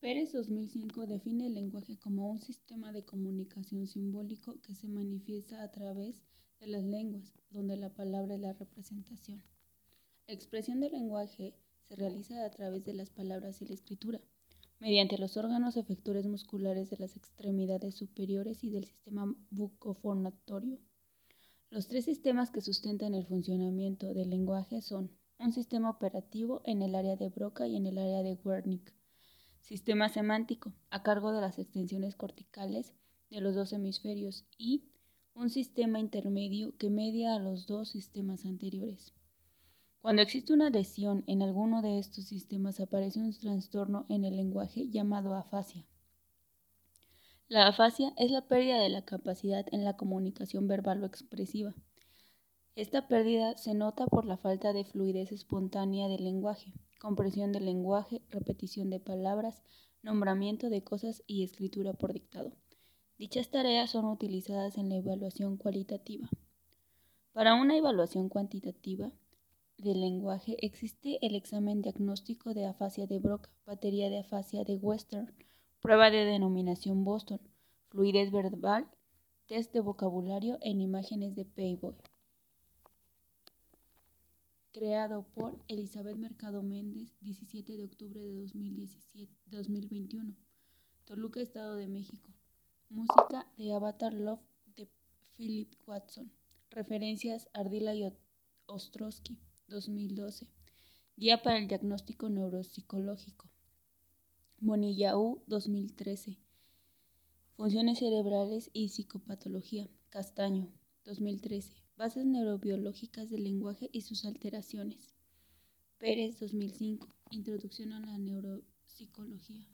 Pérez 2005 define el lenguaje como un sistema de comunicación simbólico que se manifiesta a través de las lenguas, donde la palabra es la representación. La expresión del lenguaje se realiza a través de las palabras y la escritura, mediante los órganos efectores musculares de las extremidades superiores y del sistema bucofonatorio. Los tres sistemas que sustentan el funcionamiento del lenguaje son un sistema operativo en el área de Broca y en el área de Wernicke, sistema semántico a cargo de las extensiones corticales de los dos hemisferios y un sistema intermedio que media a los dos sistemas anteriores. Cuando existe una lesión en alguno de estos sistemas aparece un trastorno en el lenguaje llamado afasia. La afasia es la pérdida de la capacidad en la comunicación verbal o expresiva. Esta pérdida se nota por la falta de fluidez espontánea del lenguaje, compresión del lenguaje, repetición de palabras, nombramiento de cosas y escritura por dictado. Dichas tareas son utilizadas en la evaluación cualitativa. Para una evaluación cuantitativa del lenguaje existe el examen diagnóstico de afasia de Broca, batería de afasia de Western, prueba de denominación Boston, fluidez verbal, test de vocabulario en imágenes de Payboy. Creado por Elizabeth Mercado Méndez, 17 de octubre de 2017, 2021. Toluca, Estado de México. Música de Avatar Love de Philip Watson. Referencias Ardila y Ostrowski, 2012. Guía para el diagnóstico neuropsicológico. Monillaú 2013. Funciones cerebrales y psicopatología. Castaño 2013. Bases neurobiológicas del lenguaje y sus alteraciones. Pérez 2005. Introducción a la neuropsicología.